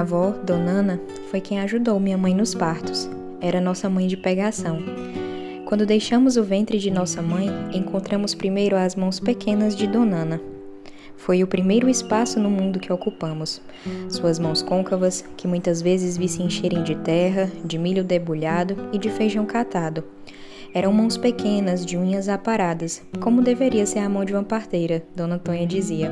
Minha avó, Dona Ana, foi quem ajudou minha mãe nos partos. Era nossa mãe de pegação. Quando deixamos o ventre de nossa mãe, encontramos primeiro as mãos pequenas de Dona Ana. Foi o primeiro espaço no mundo que ocupamos. Suas mãos côncavas, que muitas vezes vi se encherem de terra, de milho debulhado e de feijão catado. Eram mãos pequenas, de unhas aparadas, como deveria ser a mão de uma parteira, Dona Tonha dizia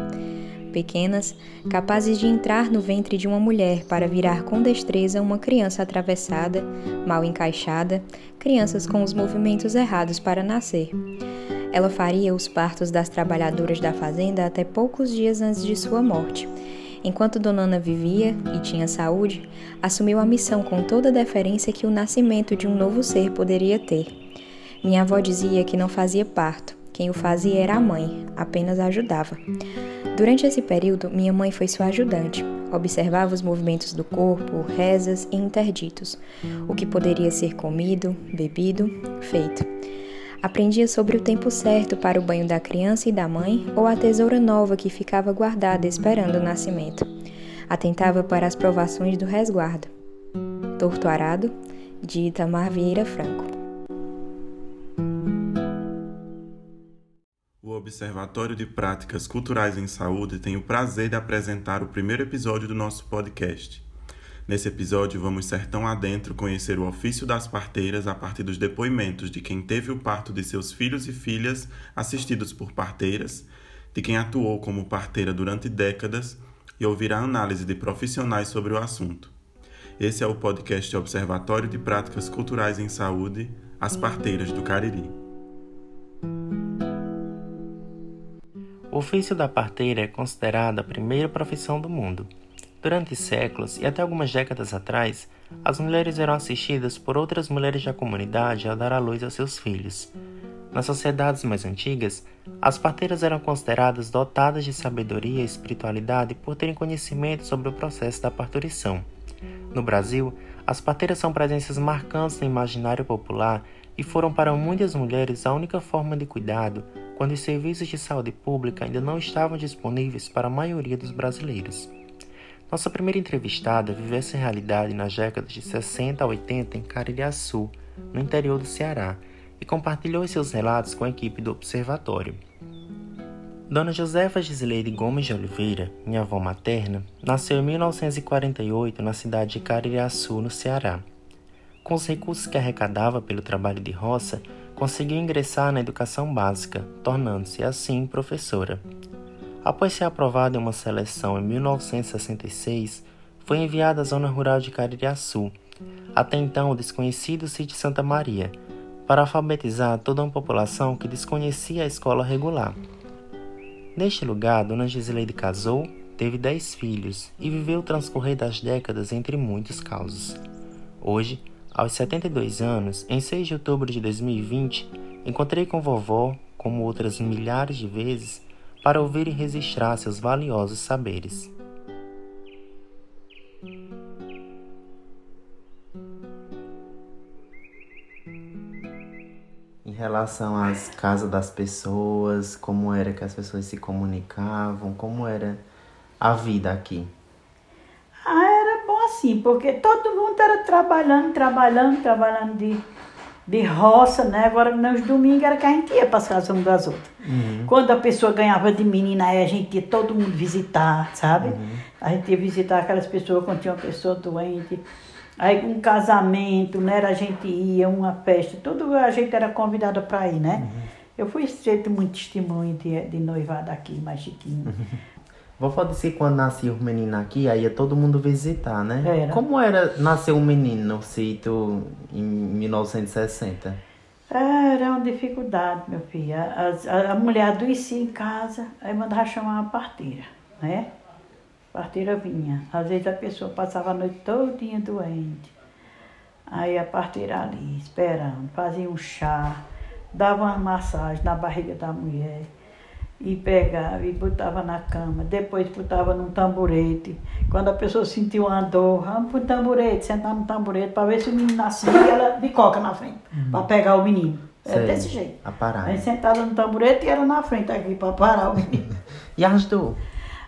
pequenas, capazes de entrar no ventre de uma mulher para virar com destreza uma criança atravessada, mal encaixada, crianças com os movimentos errados para nascer. Ela faria os partos das trabalhadoras da fazenda até poucos dias antes de sua morte. Enquanto Dona Ana vivia e tinha saúde, assumiu a missão com toda a deferência que o nascimento de um novo ser poderia ter. Minha avó dizia que não fazia parto, quem o fazia era a mãe, apenas ajudava. Durante esse período, minha mãe foi sua ajudante. Observava os movimentos do corpo, rezas e interditos, o que poderia ser comido, bebido, feito. Aprendia sobre o tempo certo para o banho da criança e da mãe ou a tesoura nova que ficava guardada esperando o nascimento. Atentava para as provações do resguardo. Torto Arado, de Itamar Vieira Franco. Observatório de Práticas Culturais em Saúde tem o prazer de apresentar o primeiro episódio do nosso podcast. Nesse episódio, vamos sertão adentro conhecer o ofício das parteiras a partir dos depoimentos de quem teve o parto de seus filhos e filhas assistidos por parteiras, de quem atuou como parteira durante décadas e ouvir a análise de profissionais sobre o assunto. Esse é o podcast Observatório de Práticas Culturais em Saúde, As Parteiras do Cariri. O ofício da parteira é considerada a primeira profissão do mundo. Durante séculos e até algumas décadas atrás, as mulheres eram assistidas por outras mulheres da comunidade ao dar à luz a seus filhos. Nas sociedades mais antigas, as parteiras eram consideradas dotadas de sabedoria e espiritualidade por terem conhecimento sobre o processo da parturição. No Brasil, as parteiras são presenças marcantes no imaginário popular e foram para muitas mulheres a única forma de cuidado quando os serviços de saúde pública ainda não estavam disponíveis para a maioria dos brasileiros. Nossa primeira entrevistada viveu essa realidade nas décadas de 60 a 80 em Caririaçu, no interior do Ceará, e compartilhou seus relatos com a equipe do Observatório. Dona Josefa Gisleide Gomes de Oliveira, minha avó materna, nasceu em 1948 na cidade de Caririaçu, no Ceará. Com os recursos que arrecadava pelo trabalho de roça, conseguiu ingressar na educação básica, tornando-se assim professora. Após ser aprovada em uma seleção em 1966, foi enviada à zona rural de Caririaçu, até então o desconhecido sítio Santa Maria, para alfabetizar toda uma população que desconhecia a escola regular. Neste lugar, Dona Giseleide casou, teve dez filhos e viveu o transcorrer das décadas entre muitos causos. Hoje, aos 72 anos, em 6 de outubro de 2020, encontrei com vovó, como outras milhares de vezes, para ouvir e registrar seus valiosos saberes. Relação às casas das pessoas, como era que as pessoas se comunicavam, como era a vida aqui? assim, porque todo mundo era trabalhando, trabalhando, trabalhando de, de roça, né? Agora nos domingos era que a gente ia para as casas umas das outras. Uhum. Quando a pessoa ganhava de menina, aí a gente ia todo mundo visitar, sabe? Uhum. A gente ia visitar aquelas pessoas quando tinha uma pessoa doente. Aí um casamento, né? A gente ia, uma festa, tudo a gente era convidada para ir, né? Uhum. Eu fui sempre muito testemunho de, de noivado aqui, mais chiquinho. Vovó disse que quando nascia o menino aqui, aí ia todo mundo visitar, né? Era. Como era nascer um menino no sítio em 1960? Era uma dificuldade, meu filho. A, a, a mulher adoecia em casa, aí mandava chamar uma parteira, né? A parteira vinha. Às vezes a pessoa passava a noite todinha doente. Aí a parteira ali, esperando, fazia um chá, dava uma massagem na barriga da mulher e pegava e botava na cama, depois botava num tamborete. Quando a pessoa sentiu uma dor, vamos pro tamborete, sentar no tamborete para ver se o menino nascia e ela de coca na frente, uhum. para pegar o menino. É desse jeito. A parar. Aí sentada no tamborete e ela na frente aqui para parar o menino. e as dor?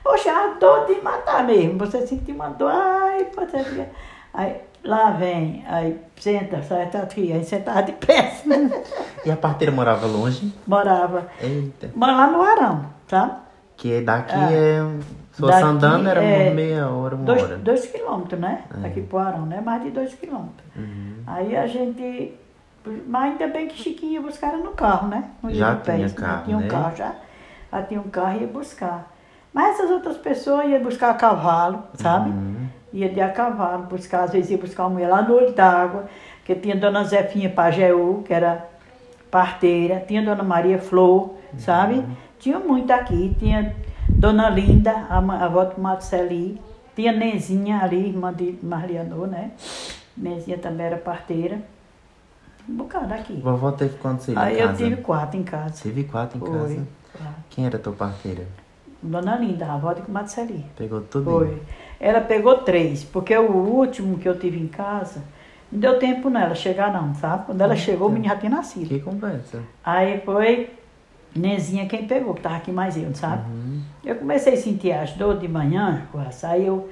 Poxa, a dor de matar mesmo. Você sentiu uma dor, ai, você Aí lá vem, aí senta, sai tá aqui, aí sentava de pé. E a parteira morava longe? Morava. Eita. Mora lá no Arão, tá? Que daqui Ah. é. Se fosse andando era é meia hora, uma Dois, hora. dois quilômetros, né? É. Daqui pro Arão, né? Mais de dois quilômetros. Uhum. Aí a gente. Mas ainda bem que Chiquinho ia buscar no carro, né? Já no pé, tinha senão carro, tinha um né? carro já. Já tinha um carro e ia buscar. Mas essas outras pessoas iam buscar a cavalo, sabe? Uhum. Ia de a cavalo buscar, às vezes ia buscar uma mulher lá no olho d'água, que tinha Dona Zefinha Pajeú, que era parteira, tinha Dona Maria Flor, sabe? Tinha muito aqui, tinha Dona Linda, a, avó do Marceli, tinha Nezinha ali, irmã de Marlianô, né? Nezinha também era parteira. Um bocado aqui. Vovó teve quantos filhos Aí eu tive quatro em casa. Tive quatro em Foi. casa. Quatro. Quem era tua parteira? Dona Linda, a avó de Marceli. Pegou tudo? Foi. Ela pegou três, porque o último que eu tive em casa, não deu tempo nela chegar não, sabe? Quando ela chegou, o menino já tinha nascido. Que conversa. Aí foi Nezinha quem pegou, que tava aqui mais eu, sabe? Uhum. Eu comecei a sentir as dores de manhã, aí eu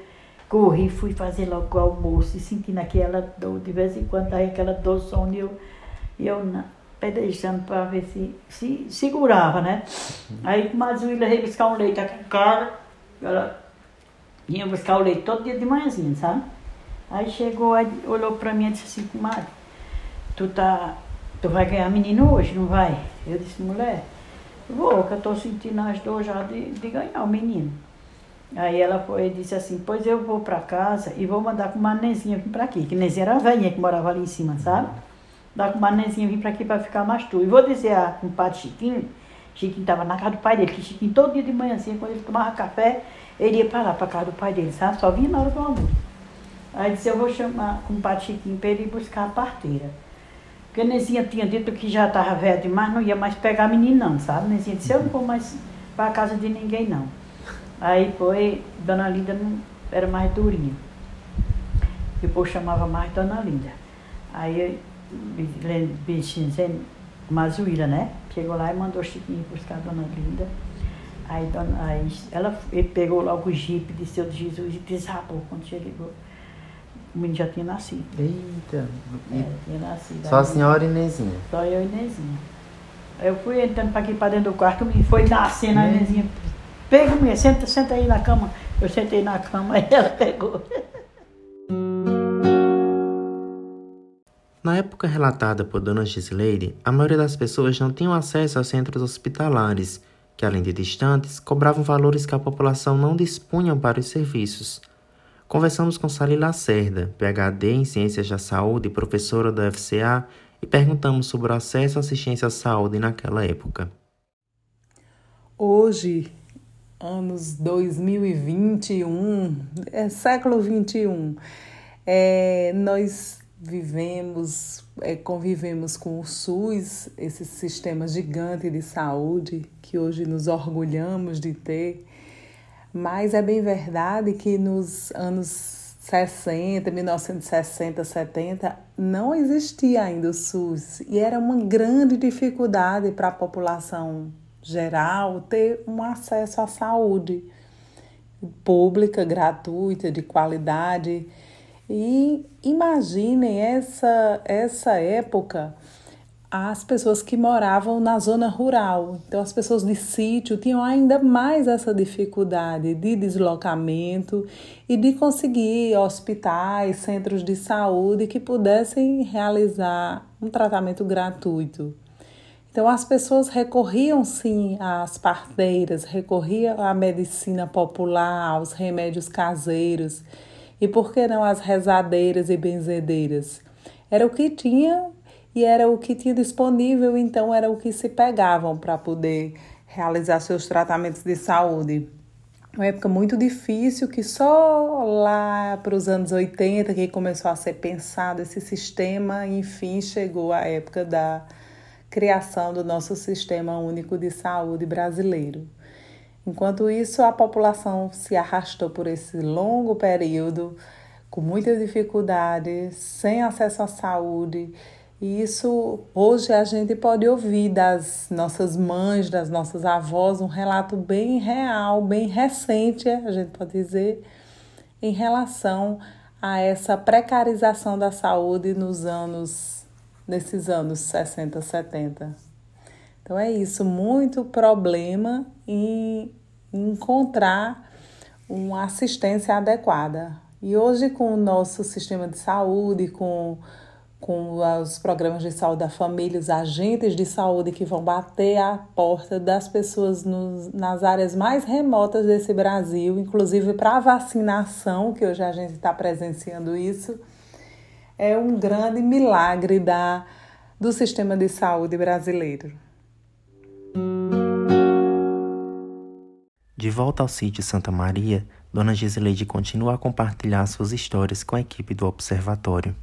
corri, fui fazer logo o almoço e sentindo aquela dor, de vez em quando aí aquela dor sono e eu, e eu na- pedejando para ver se, se segurava, né? Aí com a Zuíla veio buscar um leite aqui em casa, ela vinha buscar o leite todo dia de manhãzinha, sabe? Aí chegou, aí olhou para mim e disse assim, comadre, tu tá, tu vai ganhar menino hoje, não vai? Eu disse, mulher, vou, que eu tô sentindo as dores já de, de ganhar o menino. Aí ela foi e disse assim, pois eu vou para casa e vou mandar com uma Nezinha vir para aqui, que Nezinha era a velhinha que morava ali em cima, sabe? Dar com uma Nezinha vir para aqui para ficar mais tu. E vou dizer a compadre Chiquinho, Chiquinho estava na casa do pai dele, que Chiquinho todo dia de manhãzinha, quando ele tomava café, ele ia para lá, para casa do pai dele, sabe? Só vinha na hora do almoço. Aí disse, eu vou chamar com o compadre Chiquinho para ele ir buscar a parteira. Porque Nezinha tinha dito que já estava velha demais, não ia mais pegar menino não, sabe? Nezinha disse, eu não vou mais para casa de ninguém não. Aí foi, Dona Linda não era mais durinha. Povo chamava mais Dona Linda. Aí bichinho Mazuíra, né? Chegou lá e mandou Chiquinho buscar a Dona Linda. Aí, dona, aí ela, ele pegou logo o jipe de seu Jesus e desabou quando chegou. O menino já tinha nascido. Eita. E É, tinha nascido. Só a Aí- senhora e Nezinha. só eu e Nezinha. Eu fui entrando para aqui para dentro do quarto, me foi nascendo a Hum. Nezinha. Pega mulher, senta, senta aí na cama. Eu sentei na cama e ela pegou. Na época relatada por Dona Gisleide, a maioria das pessoas não tinham acesso a centros hospitalares, que além de distantes, cobravam valores que a população não dispunha para os serviços. Conversamos com Sally Lacerda, PhD em Ciências da Saúde e professora da FCA, e perguntamos sobre o acesso à assistência à saúde naquela época. Hoje, anos 2021, é século 21, é, nós vivemos, é, convivemos com o SUS, esse sistema gigante de saúde que hoje nos orgulhamos de ter, mas é bem verdade que nos anos 60, 1960, 70, não existia ainda o SUS e era uma grande dificuldade para a população geral ter um acesso à saúde pública, gratuita, de qualidade. E imaginem essa, essa época as pessoas que moravam na zona rural. Então, as pessoas de sítio tinham ainda mais essa dificuldade de deslocamento e de conseguir hospitais, centros de saúde que pudessem realizar um tratamento gratuito. Então, as pessoas recorriam sim às parteiras, recorriam à medicina popular, aos remédios caseiros e, por que não, às rezadeiras e benzedeiras. Era o que tinha e era o que tinha disponível, então era o que se pegavam para poder realizar seus tratamentos de saúde. Uma época muito difícil que só lá para os anos 80 que começou a ser pensado esse sistema, enfim, chegou a época da criação do nosso sistema único de saúde brasileiro. Enquanto isso, a população se arrastou por esse longo período com muita dificuldade, sem acesso à saúde E isso hoje a gente pode ouvir das nossas mães, das nossas avós, um relato bem real, bem recente, a gente pode dizer, em relação a essa precarização da saúde nos anos, nesses anos 60, 70. Então é isso, muito problema em encontrar uma assistência adequada. E hoje com o nosso sistema de saúde, com com os programas de saúde da família, os agentes de saúde que vão bater a porta das pessoas nos, nas áreas mais remotas desse Brasil, inclusive para a vacinação, que hoje a gente está presenciando isso, é um grande milagre da, do sistema de saúde brasileiro. De volta ao sítio Santa Maria, Dona Giseleide continua a compartilhar suas histórias com a equipe do Observatório.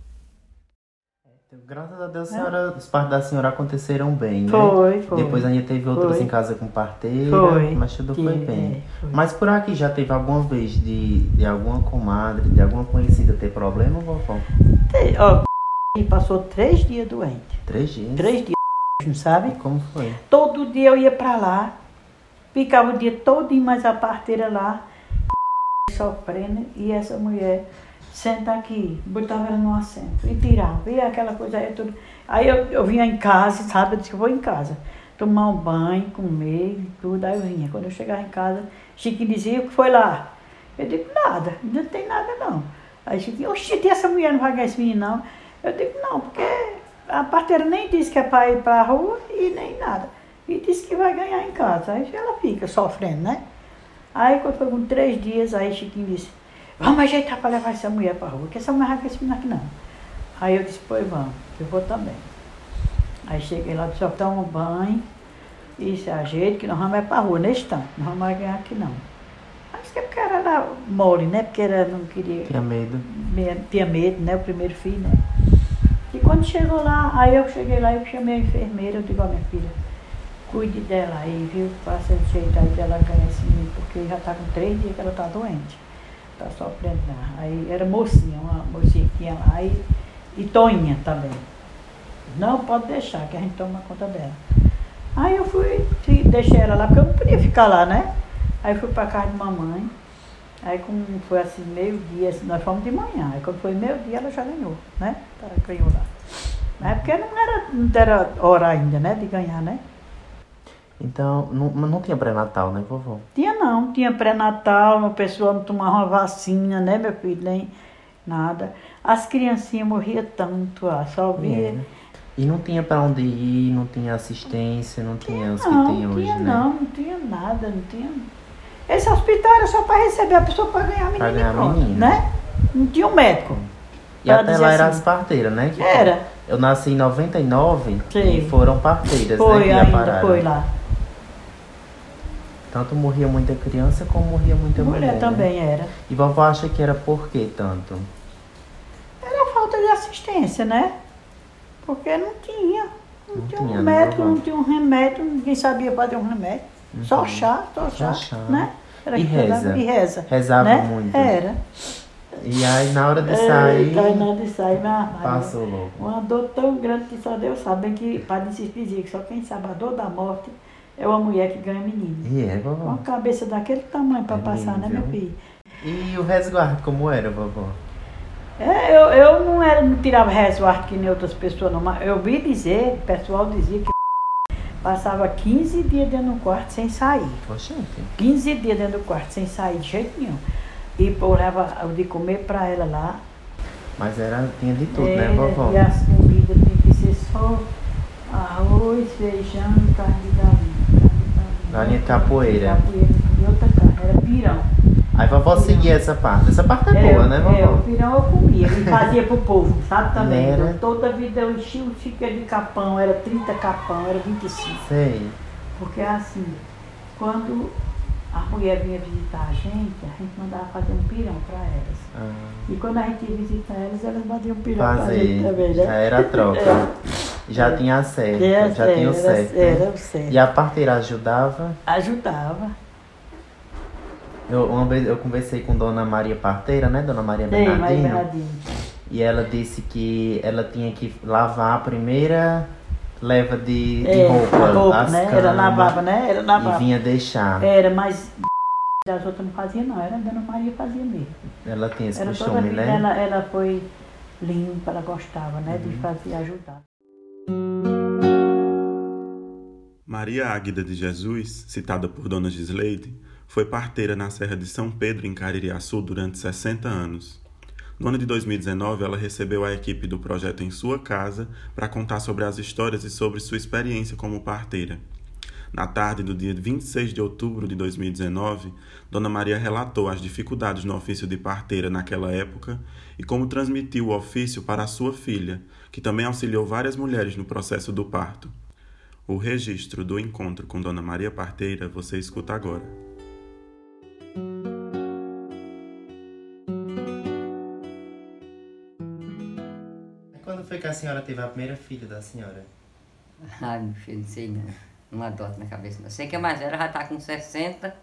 Graças a Deus, a senhora, os partos da senhora aconteceram bem, né? Foi, foi. Depois ainda teve outros Foi. em casa com parteira, Foi. mas tudo foi Que- bem. é, foi. Mas por aqui já teve alguma vez de, de alguma comadre, de alguma conhecida ter problema, vovó? Te- Ó, e passou três dias doente. Três dias? Três dias, não sabe? Como foi? Todo dia eu ia pra lá, ficava o dia todo mais a parteira lá, sofrendo, e essa mulher senta aqui, botava ela no assento e tirava, e aquela coisa aí tudo. Aí eu, eu vinha em casa, sabe? Eu disse que vou em casa, tomar um banho, comer e tudo, aí eu vinha. Quando eu chegava em casa, Chiquinho dizia, o que foi lá? Eu digo, nada, não tem nada não. Aí Chiquinho, oxi, essa mulher não vai ganhar esse menino não. Eu digo, não, porque a parteira nem disse que é para ir para a rua e nem nada. E disse que vai ganhar em casa. Aí ela fica sofrendo, né? Aí quando foi com três dias, aí Chiquinho disse, vamos ajeitar para levar essa mulher para a rua, que essa mulher vai com esse menino aqui não. Aí eu disse, pois vamos, eu vou também. Aí cheguei lá, disse, ó, toma um banho e se ajeita, que nós vamos é para a rua, nesse tanto, não vamos mais ganhar aqui não. Disse que é porque era lá mole, né? Porque ela não queria Tinha medo. me- tinha medo, né? O primeiro filho, né? E quando chegou lá, aí eu cheguei lá e chamei a enfermeira, eu digo, ó minha filha, cuide dela aí, viu? Faça o jeito aí dela ganhar esse porque já tá com três dias que ela tá doente. Tá sofrendo lá. Aí era mocinha, uma mocinha que tinha lá e, e Toinha também. Não, pode deixar, que a gente toma conta dela. Aí eu fui, deixei ela lá, porque eu não podia ficar lá, né? Aí fui pra casa de mamãe. Aí como foi assim, meio-dia, assim, nós fomos de manhã. Aí quando foi meio-dia ela já ganhou, né? Ela ganhou lá. Mas é porque não era, não era hora ainda, né? De ganhar, né? Então, não, não tinha pré-natal, né, vovó? Tinha não, tinha pré-natal, uma pessoa não tomava uma vacina, né, meu filho? Nem nada. As criancinhas morriam tanto, ah, só via. É. E não tinha pra onde ir, não tinha assistência, não tinha os que não, tem não hoje, tinha né? não, não tinha nada, não tinha. Esse hospital era só para receber a pessoa para ganhar menina. Pra ganhar pronto, menino. Né? Não tinha um médico. E até lá era assim. as parteiras, né? que- Era. Eu nasci em 99 Sim. e foram parteiras, né? Foi Que já ainda, foi lá. Tanto morria muita criança como morria muita mulher. Mulher né? também era. E vovó acha que era por que tanto? Era falta de assistência, né? Porque não tinha. Não, Não tinha, um né, médico, não tinha um remédio, ninguém sabia fazer um remédio. Só chá, só chá, chá. né? Era E reza? E reza. Rezava né? muito? Era. E aí na hora de sair, Eita, aí nada de sair, mas passou logo. Uma dor tão grande que só Deus sabe, bem que Cis dizia que só quem sabe a dor da morte é uma mulher que ganha menino. E é, vovó? Uma cabeça daquele tamanho para É passar, né, lindo, meu viu? filho? E o resguardo, como era, vovó? É, eu, eu não, era, não tirava resguardo que nem outras pessoas, não, mas eu vi dizer, o pessoal dizia que passava 15 dias dentro do quarto sem sair. Oxente. 15 dias dentro do quarto sem sair de jeito nenhum. E pô, leva o de comer para ela lá. Mas era, tinha de tudo, É, né, vovó? E as comidas tinha que ser só arroz, feijão carne de galinha. Carne de galinha. Galinha de capoeira. Capoeira, e outra carne, era pirão. Aí vovó seguia essa parte. Essa parte é boa, né, É, o vovó? pirão eu comia e fazia pro povo, sabe também? Era? Eu, toda vida eu enchia o chique de capão, era 30 capão, era 25. Sei. Porque assim, quando a mulher vinha visitar a gente, a gente mandava fazer um pirão para elas. Ah, E quando a gente ia visitar elas, elas faziam um pirão pra gente fazer. também, Já né? era a troca. Já tinha a certa, É, já tinha o era, certo. né? Era o certo. E a parteira ajudava. Ajudava. Eu, uma vez eu conversei com Dona Maria Parteira, né? Dona Maria. Bernardino. E ela disse que ela tinha que lavar a primeira leva de, de É, roupa, roupa, as né? Ela lavava, né? Ela E lavava. vinha deixar. Era, mas das outras não fazia não, era a Dona Maria fazia mesmo. Ela tem esse Era costume, né? ela, ela foi limpa, ela gostava, né? Uhum. De fazer, ajudar. Maria Águida de Jesus, citada por Dona Gisleide, foi parteira na Serra de São Pedro, em Caririaçu, durante 60 anos. No ano de 2019, ela recebeu a equipe do projeto Em Sua Casa para contar sobre as histórias e sobre sua experiência como parteira. Na tarde do dia 26 de outubro de 2019, Dona Maria relatou as dificuldades no ofício de parteira naquela época e como transmitiu o ofício para sua filha, que também auxiliou várias mulheres no processo do parto. O registro do encontro com Dona Maria Parteira você escuta agora. Quando foi que a senhora teve a primeira filha da senhora? Ai, meu filho, não sei não. Não adoto na cabeça. não. Sei que a mais velha já tá com 60.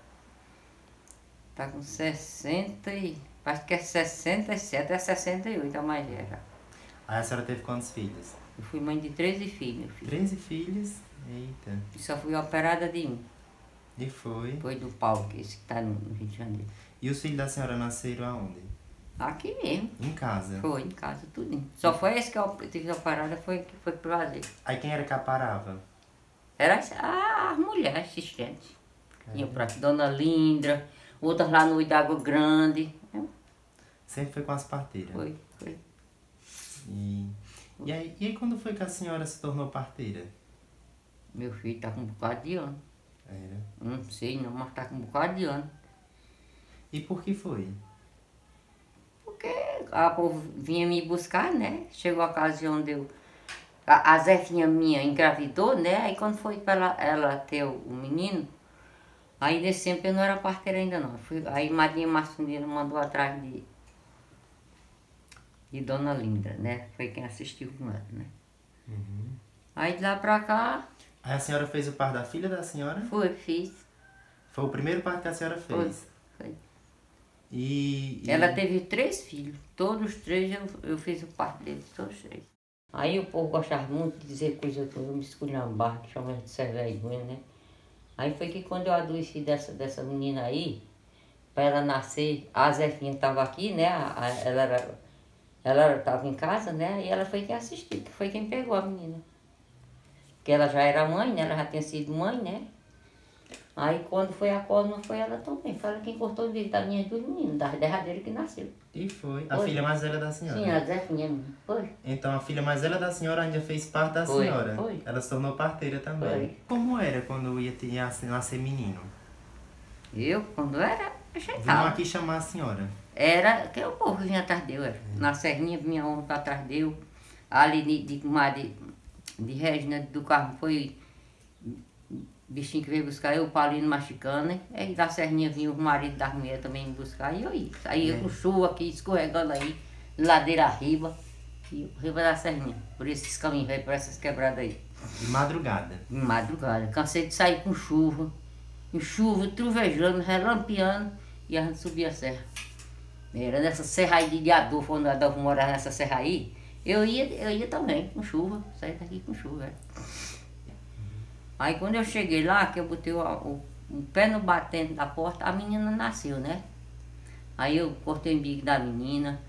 Tá com 60 e. Acho que é 67, é 68 a mais velha. Aí a senhora teve quantos filhos? Eu fui mãe de 13 filhos, filho. 13 filhos? Eita. E só fui operada de um. E foi. Depois do Paulo, que esse que tá no Rio de Janeiro. E os filhos da senhora nasceram aonde? Aqui mesmo. Em casa. Foi, em casa, tudo. Só foi esse que eu tive operada, foi que foi pro Brasil. Aí quem era que aparava? Era as- as mulheres assistentes. Tinha pra Dona Lindra, outras lá no Água Grande. Sempre foi com as parteiras. Foi, foi. E, e, aí, e aí quando foi que a senhora se tornou parteira? Meu filho tá com um bocado de ano. Era. Não sei não, mas tá com um bocado de ano. E por que foi? Porque a povo vinha me buscar, né? Chegou a ocasião de eu. A, a Zefinha minha engravidou, né? Aí quando foi pra ela, ela ter o, o menino, aí nesse tempo eu não era parteira ainda não. Fui, aí Madinha Marcelina mandou atrás de. De Dona Linda, né? Foi quem assistiu com ela, né? Aí de lá pra cá, Aí a senhora fez o par da filha da senhora? foi, fiz. Foi o primeiro par que a senhora Foi, fez. foi. E, e- Ela teve três filhos. Todos os três eu, eu fiz o parto deles, todos os três. Aí o povo gostava muito de dizer coisa que eu me esculhambar, que chama de ser vergonha, né? Aí foi que quando eu adoeci dessa, dessa menina aí, para ela nascer, a Zefinha estava aqui, né? A- a- ela era, ela estava em casa, né? E ela foi quem assistiu, que foi quem pegou a menina. Porque ela já era mãe, né? Ela já tinha sido mãe, né? Aí quando foi a cosma, foi ela também. Foi ela quem cortou o dedo das minhas duas meninas, das derradeiras que nasceu. E foi. A Foi. filha mais velha da senhora. Sim, a Zefinha minha. Foi. Então a filha mais velha da senhora ainda fez parte da Foi, senhora. foi. Ela se tornou parteira também. Foi. Como era quando ia, ter, ia nascer menino? Eu, quando era, ajeitava. aqui chamar a senhora. Era, que o povo vinha atrás de eu, era. Na Serrinha vinha homem para trás de eu. Ali de, de, de, Regina do Carmo foi bichinho que veio buscar eu, Paulino Machicana. Aí da Serrinha vinha o marido da mulher também me buscar. E eu ia. Saía com chuva aqui, escorregando aí, ladeira arriba. E riba da Serrinha. Por esses caminhos velhos, por essas quebradas aí. De madrugada. de madrugada. Cansei de sair com chuva, em chuva, truvejando, relampeando, e a gente subia a serra. Era nessa serra aí de Adolfo, quando Adolfo morava nessa serra aí, eu ia, eu ia também, com chuva, saí daqui com chuva. é. Aí quando eu cheguei lá, que eu botei o, o, o pé no batente da porta, a menina nasceu, né? Aí eu cortei o umbigo da menina,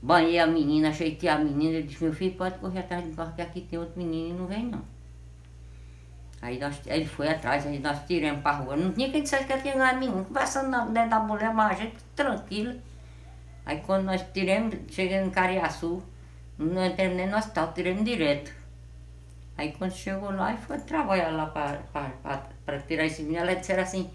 banhei a menina, ajeitei a menina, eu disse, meu filho, pode correr atrás de carro, que aqui tem outro menino e não vem não. Aí nós, ele foi atrás, aí nós tiramos pra rua. Não tinha quem dissesse que tinha ganhado nenhum, conversando dentro da mulher, mas a gente tranquila. Aí quando nós tiramos, chegamos em Cariaçu, não entramos nem no hospital, tiramos direto. Aí quando chegou lá e foi trabalhar lá para tirar esse menino, ela disseram assim,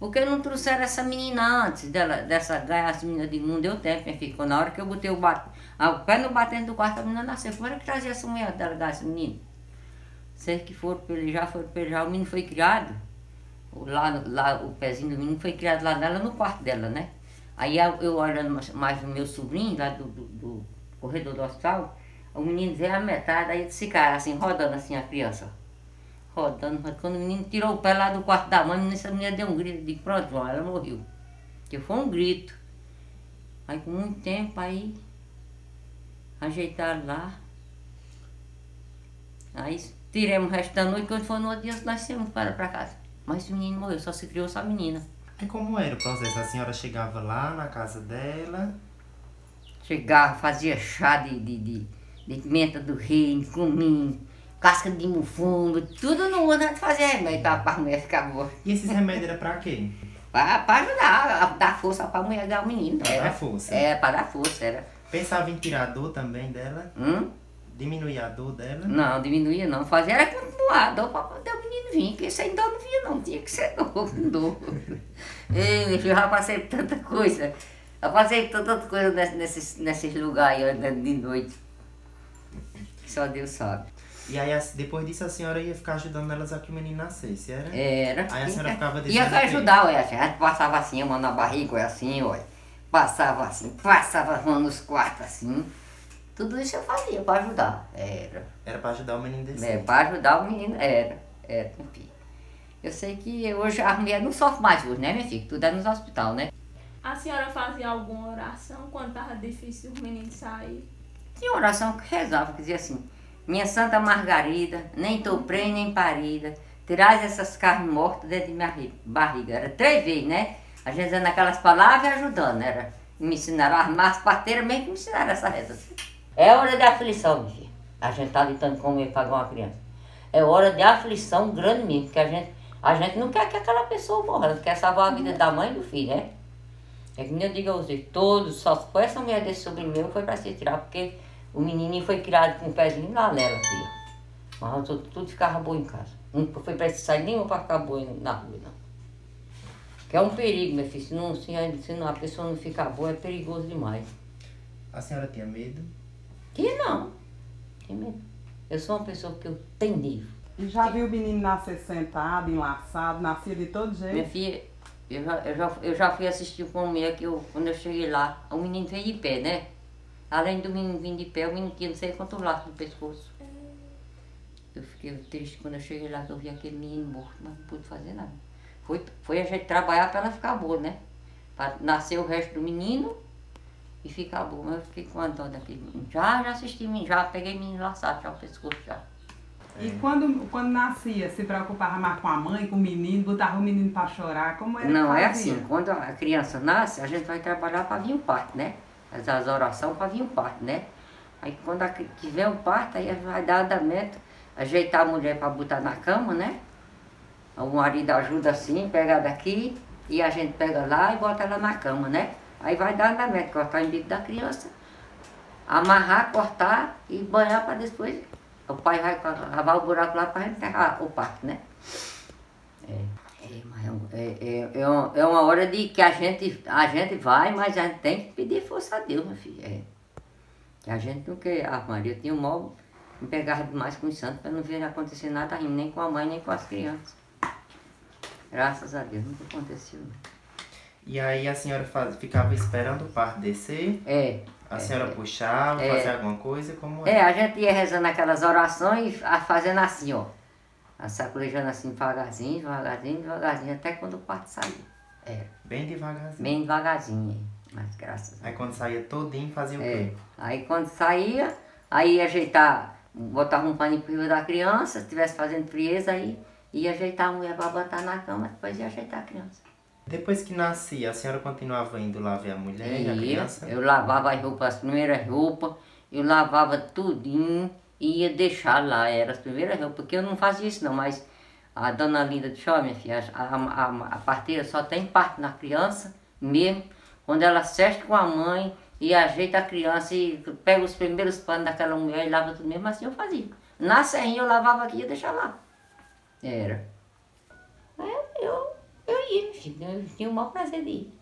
por que não trouxeram essa menina antes dela, dessa ganhar essa menina de mundo? Deu tempo, minha filha. Na hora que eu botei o, bat, ah, o pé no batente do quarto, a menina nasceu. Como era que trazia essa mulher dela ganhar esse menino? Sei que foram pelejar, foram pelejar, o menino foi criado. Lá, lá o pezinho do menino foi criado lá nela no quarto dela, né? Aí eu, olhando mais- o meu sobrinho lá do, do, do corredor do hospital, o menino veio a metade, aí esse cara assim, rodando assim a criança. Rodando, rodando. Quando o menino tirou o pé lá do quarto da mãe, essa menina deu um grito, digo, pronto, ela morreu. Que foi um grito. Aí com muito tempo, aí Ajeitaram lá. Aí tiramos o resto da noite, quando foi no outro dia nós fomos para, para casa. Mas o menino morreu, só se criou só a menina. E como era o processo? A senhora chegava lá na casa dela? Chegava, fazia chá de, de, de, de pimenta do reino, cominho, casca de mufungo, tudo no mundo antes fazia remédio para a mulher ficar boa. E esses remédios era pra quê? Para ajudar, a dar força para a mulher dar o menino. Pra era. dar força. É, para dar força, era. Pensava em tirar a dor também dela? Hum? Diminuir a dor dela? Não, diminuía não. Fazia era continuar, dor para poder o menino vir, porque sem dor não vinha não, tinha que ser dor, com dor. Ei, meu filho, eu já passei tanta coisa. Eu passei tanta coisa nesse- nesses, nesses lugares aí, de noite. Que só Deus sabe. E aí, depois disso, a senhora ia ficar ajudando elas a que o menino nascesse, era? Era. Aí a senhora ficava Ia dizendo que- ajudar, olha, a gente passava assim, a mão na barriga, olha assim, olha. Passava assim, passava a mão nos quartos assim. Tudo isso eu fazia pra ajudar. Era. Era pra ajudar o menino desse. É, para ajudar o menino, era, era, enfim. Eu sei que hoje a mulher não sofre mais hoje, né, minha filha? Tudo é nos hospital, né? A senhora fazia alguma oração quando tava difícil o menino sair? Tinha uma oração que rezava, que dizia assim, minha Santa Margarida, nem tô presa nem parida, tirais essas carnes mortas dentro de minha ri- barriga. Era três vezes, né? A gente dizendo aquelas palavras e ajudando, era. Me ensinaram a armar as parteiras, mesmo que me ensinaram essa reza. É hora de aflição, minha filha. A gente tá lutando com ele pagar uma criança. É hora de aflição grande mesmo, porque a gente, a gente não quer que aquela pessoa morra, a gente quer salvar a vida da mãe e do filho, né? É que nem eu digo a vocês, todos, só foi essa mulher desse sobrinho meu foi pra se tirar, porque o menininho foi criado com o pezinho lá nela, filha. Mas outros tudo ficava boa em casa. Não foi pra sair nenhum pra ficar boa na rua, não. Que é um perigo, meu filho. Se, não, se, se não- a pessoa não ficar boa, é perigoso demais. A senhora tinha medo? Que não. Medo. Eu sou uma pessoa que eu tenho nível. E já viu o menino nascer sentado, enlaçado, nascia de todo Minha jeito? filha, eu já, eu, já, eu já fui assistir com uma mulher que eu, quando eu cheguei lá, o menino veio de pé, né? Além do menino vir de pé, o menino tinha não sei quantos laços no pescoço. Eu fiquei triste quando eu cheguei lá, que eu vi aquele menino morto, mas não pude fazer nada. Foi, foi a gente trabalhar para ela ficar boa, né? Para nascer o resto do menino e ficar boa. Mas eu fiquei com a daquele menino. Já, já assisti, já peguei menino laçado, já o pescoço já. E quando, quando nascia, se preocupava mais com a mãe, com o menino, botava o menino pra chorar, como era Não, que é assim, quando a criança nasce, a gente vai trabalhar para vir o parto, né? As, as orações para vir o parto, né? Aí quando a, cri- tiver o parto, aí vai dar andamento, ajeitar a mulher para botar na cama, né? O marido ajuda assim, pega daqui, e a gente pega lá e bota ela na cama, né? Aí vai dar andamento, cortar o umbigo da criança, amarrar, cortar e banhar para depois. O pai vai lavar o buraco lá para enterrar o parto, né? É, é, um- é, é, é, uma, é uma hora de que a gente, a gente vai, mas a gente tem que pedir força a Deus, meu filho. É. Que a gente não quer. A Maria tinha um mal, me pegava demais com os santos para não ver acontecer nada rindo, nem com a mãe, nem com as crianças. Graças a Deus, nunca aconteceu. não. E aí a senhora faz- ficava esperando o parto descer, É, a senhora puxava, É. fazia alguma coisa, como é, é? a gente ia rezando aquelas orações e fazendo assim, ó. A sacolejando assim devagarzinho, devagarzinho, devagarzinho, até quando o parto saía. É, Bem devagarzinho. bem devagarzinho, mas graças a Aí quando saía todinho, fazia o É. quê? Aí quando saía, aí ia ajeitar, botava um paninho cima da criança, se estivesse fazendo frieza, aí ia ajeitar a mulher para botar na cama, depois ia ajeitar a criança. Depois que nascia, a senhora continuava indo lá ver a mulher e a Ia, criança? eu lavava as roupas, as primeiras roupas, eu lavava tudinho e ia deixar lá, era as primeiras roupas, porque eu não fazia isso não, mas a dona Linda disse, ó minha filha, a, a, a, parteira só tem parte na criança mesmo, quando ela seste com a mãe e ajeita a criança e pega os primeiros panos daquela mulher e lava tudo mesmo, assim eu fazia. Na serrinha eu lavava aqui e ia deixar lá. Era. Aí eu, eu, ia, filha, eu tinha o maior prazer de ir.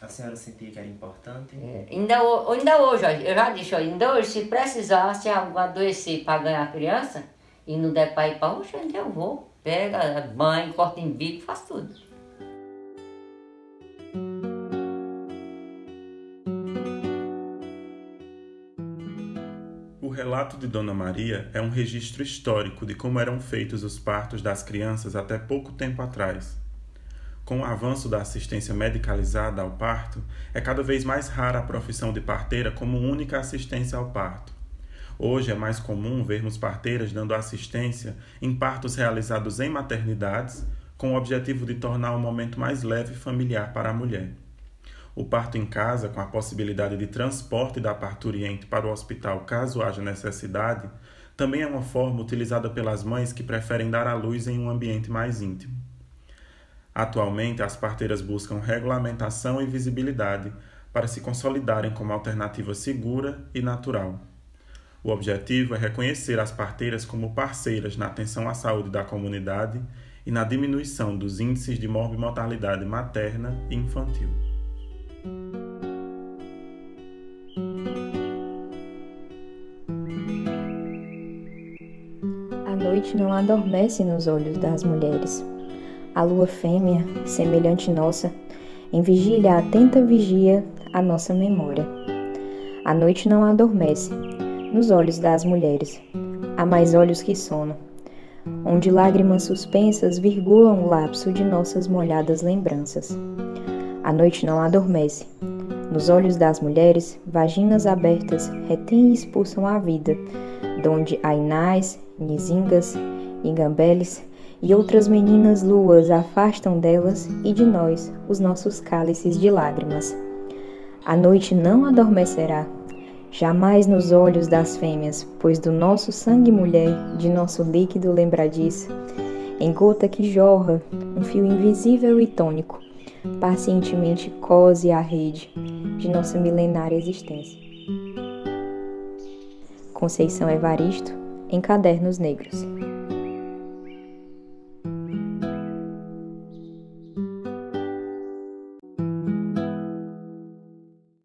A senhora sentia que era importante? É, ainda, ho- ainda hoje, ó, eu já disse, ó, ainda hoje, se precisar, se algo adoecer para ganhar a criança e não der para ir para ainda eu vou. Pega, banho, corta em bico, faz tudo. Relato de Dona Maria é um registro histórico de como eram feitos os partos das crianças até pouco tempo atrás. Com o avanço da assistência medicalizada ao parto, é cada vez mais rara a profissão de parteira como única assistência ao parto. Hoje é mais comum vermos parteiras dando assistência em partos realizados em maternidades, com o objetivo de tornar o momento mais leve e familiar para a mulher. O parto em casa, com a possibilidade de transporte da parturiente para o hospital caso haja necessidade, também é uma forma utilizada pelas mães que preferem dar à luz em um ambiente mais íntimo. Atualmente, as parteiras buscam regulamentação e visibilidade para se consolidarem como alternativa segura e natural. O objetivo é reconhecer as parteiras como parceiras na atenção à saúde da comunidade e na diminuição dos índices de morbimortalidade materna e infantil. A noite não adormece nos olhos das mulheres a lua fêmea, semelhante nossa, em vigília atenta vigia a nossa memória. A noite não adormece, nos olhos das mulheres, há mais olhos que sono, onde lágrimas suspensas virgulam o lapso de nossas molhadas lembranças. A noite não adormece, nos olhos das mulheres, vaginas abertas retêm e expulsam a vida, donde ainais, nizingas, ingambeles, e outras meninas luas afastam delas e de nós os nossos cálices de lágrimas. A noite não adormecerá, jamais nos olhos das fêmeas, pois do nosso sangue mulher, de nosso líquido lembradiço, em gota que jorra, um fio invisível e tônico, pacientemente cose a rede de nossa milenária existência. Conceição Evaristo, em Cadernos Negros.